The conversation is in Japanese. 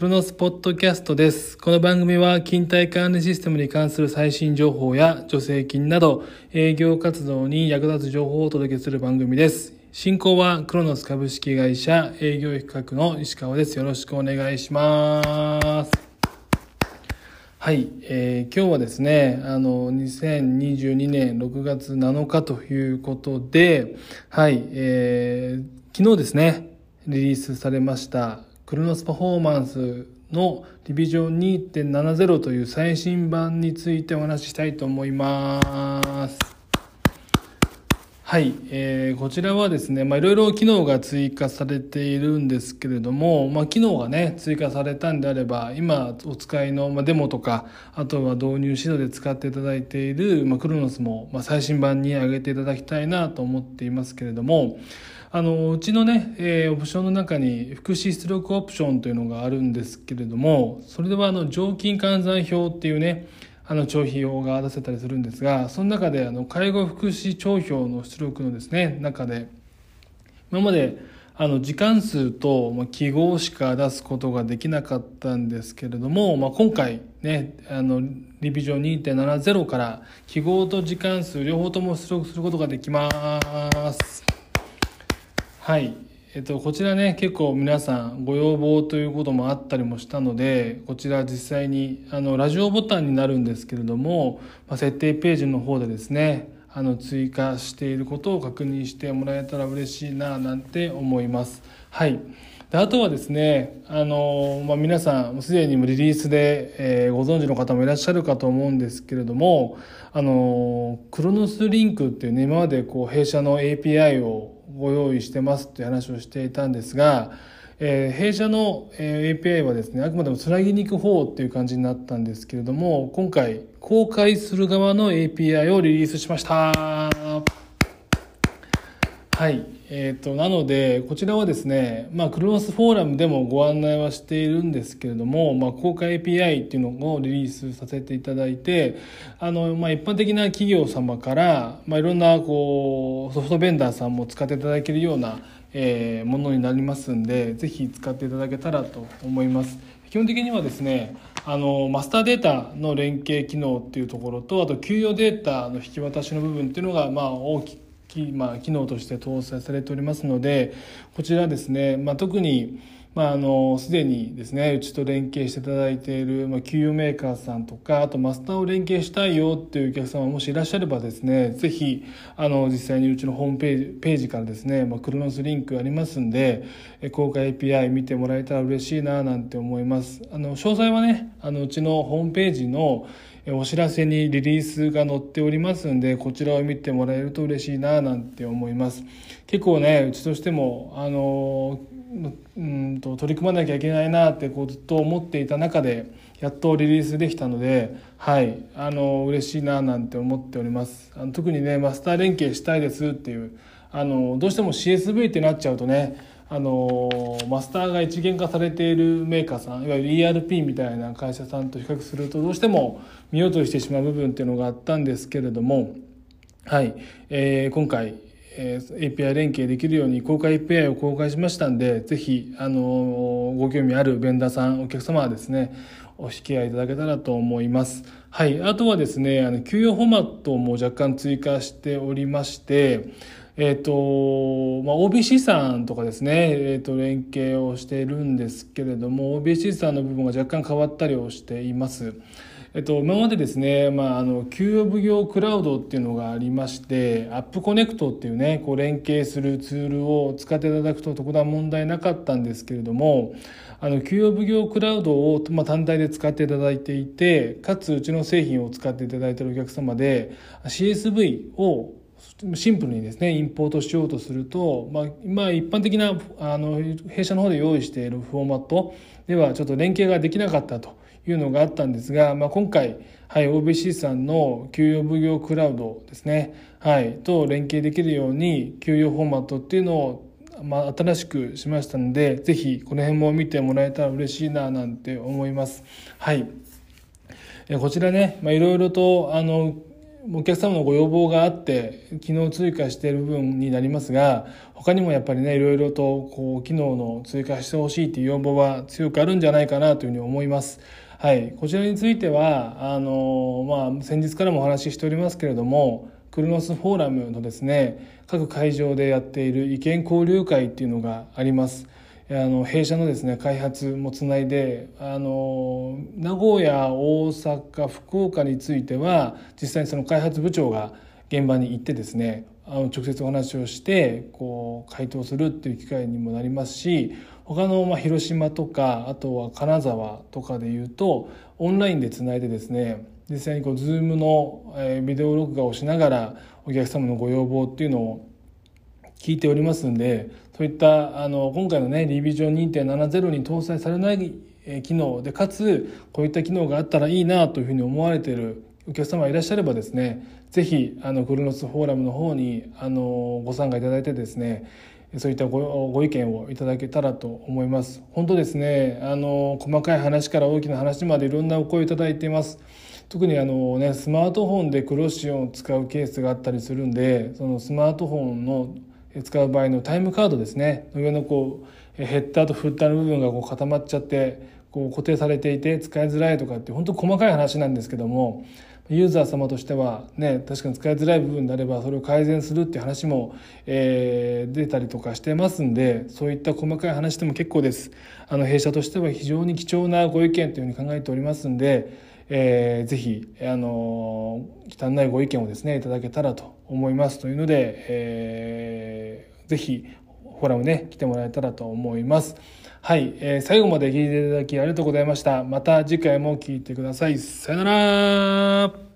クロノスポッドキャストです。この番組は勤怠管理システムに関する最新情報や助成金など営業活動に役立つ情報をお届けする番組です。進行はクロノス株式会社営業企画の石川です。よろしくお願いします。はい、えー今日はですね、あの、2022年6月7日ということで、はい、えー昨日ですね、リリースされました、クロノスパフォーマンスのリビジョン2.70という最新版についてお話ししたいと思います。はい、えーこちらはですね、まあ、いろいろ機能が追加されているんですけれども、まあ、機能がね、追加されたんであれば、今お使いの、まあ、デモとか、あとは導入指導で使っていただいている、まあ、クロノスも、まあ、最新版に上げていただきたいなと思っていますけれども、あの、うちのね、えーオプションの中に福祉出力オプションというのがあるんですけれども、それではあの、常勤換算表っていうね、あの帳費用が出せたりするんですがその中であの介護福祉帳票の出力のですね中で今まであの時間数と記号しか出すことができなかったんですけれども、まあ、今回ねあのリビジョン2.70から記号と時間数両方とも出力することができます。はい。えっと、こちらね、結構皆さんご要望ということもあったりもしたので、こちら実際に、あの、ラジオボタンになるんですけれども、まあ、設定ページの方でですね、あの、追加していることを確認してもらえたら嬉しいな、なんて思います。はい。であとはですね、あの、まあ、皆さん、すでにもリリースで、えーご存知の方もいらっしゃるかと思うんですけれども、あの、クロノスリンクっていうね、今までこう、弊社の API をご用意してますっていう話をしていたんですが、えー弊社の、API はですね、あくまでもつなぎに行く方っていう感じになったんですけれども、今回、公開する側の API をリリースしました。はい。えっ、と、なので、こちらはですね、まあ、クロノスフォーラムでもご案内はしているんですけれども、まあ、公開 API っていうのをリリースさせていただいて、あの、まあ、一般的な企業様から、まあ、いろんな、こう、ソフトベンダーさんも使っていただけるような、えーものになりますんで、ぜひ使っていただけたらと思います。基本的にはですね、あの、マスターデータの連携機能っていうところと、あと、給与データの引き渡しの部分っていうのが、まあ、大ききまあ、機能として搭載されておりますのでこちらですね、まあ、特にまあ、あのすでにですねうちと連携していただいている、まあ、給与メーカーさんとかあとマスターを連携したいよっていうお客様もしいらっしゃればですねぜひあの実際にうちのホームページページからですね、まあ、クロノスリンクありますんで公開 API 見てもらえたら嬉しいななんて思います。あの詳細はねあのうちのホームページのお知らせにリリースが載っておりますんでこちらを見てもらえると嬉しいななんて思います。結構ねうちとしてもあのうんと取り組まなきゃいけないなってこうずっと思っていた中でやっとリリースできたのではいあの嬉しいななんて思っております。あの特にねマスター連携したいですっていうあのどうしても CSV ってなっちゃうとねあのマスターが一元化されているメーカーさんいわゆる ERP みたいな会社さんと比較するとどうしても見落としてしまう部分っていうのがあったんですけれどもはい、えー今回、えー API 連携できるように公開 API を公開しましたんでぜひ、あのご興味あるベンダーさんお客様はですねお引き合いいただけたらと思います。はい、あとはですねあの給与フォーマットも若干追加しておりましてえっ、と、まあ、OBC さんとかですね、えっ、と、連携をしているんですけれども、OBC さんの部分が若干変わったりをしています。えっと、今までですね、まあ、あの、給与奉行クラウドっていうのがありまして、アップコネクトっていうね、こう連携するツールを使っていただくと特段問題なかったんですけれども、あの、給与奉行クラウドを、まあ、単体で使っていただいていて、かつうちの製品を使っていただいているお客様で、CSV をシンプルにですねインポートしようとすると、まあ、まあ一般的なあの弊社の方で用意しているフォーマットではちょっと連携ができなかったというのがあったんですが、まあ、今回、はい、OBC さんの給与奉行クラウドですね、はい、と連携できるように給与フォーマットっていうのをまあ、新しくしましたのでぜひこの辺も見てもらえたら嬉しいななんて思います。はいえこちらね、まあ、いろいろとあのお客様のご要望があって機能追加している部分になりますが他にもやっぱりねいろいろとこう機能の追加してほしいという要望は強くあるんじゃないかなというふうに思います。はい、こちらについてはあの、まあ、先日からもお話ししておりますけれどもクルノスフォーラムのですね各会場でやっている意見交流会っていうのがあります。あの弊社のですね開発もつないであの名古屋大阪福岡については実際にその開発部長が現場に行ってですねあの直接お話をしてこう回答するっていう機会にもなりますし他のま広島とかあとは金沢とかでいうとオンラインでつないでですね実際にこう Zoom のビデオ録画をしながらお客様のご要望っていうのを聞いておりますんでそういったあの今回のねリビジョン2.70に搭載されない機能でかつこういった機能があったらいいなというふうに思われているお客様がいらっしゃればですねぜひあのクルノスフォーラムの方にあのご参加いただいてですねそういったごご意見をいただけたらと思います。本当ですねあの細かい話から大きな話までいろんなお声をいただいています。特にあの、ね、スマートフォンでクロシオンを使うケースがあったりするんでそのスマートフォンの使う場合のタイムカードですね。上のこうヘッダーとフッターの部分がこう固まっちゃってこう固定されていて使いづらいとかって本当細かい話なんですけどもユーザー様としてはね確かに使いづらい部分であればそれを改善するっていう話も、えー、出たりとかしてますんでそういった細かい話でも結構です。あの弊社としては非常に貴重なご意見というふうに考えておりますんでえー、ぜひ、あの汚いご意見をですねいただけたらと思いますというので、えー、ぜひフォーラムね来てもらえたらと思います。はい、えー、最後まで聞いていただきありがとうございました。また次回も聴いてください。さよなら。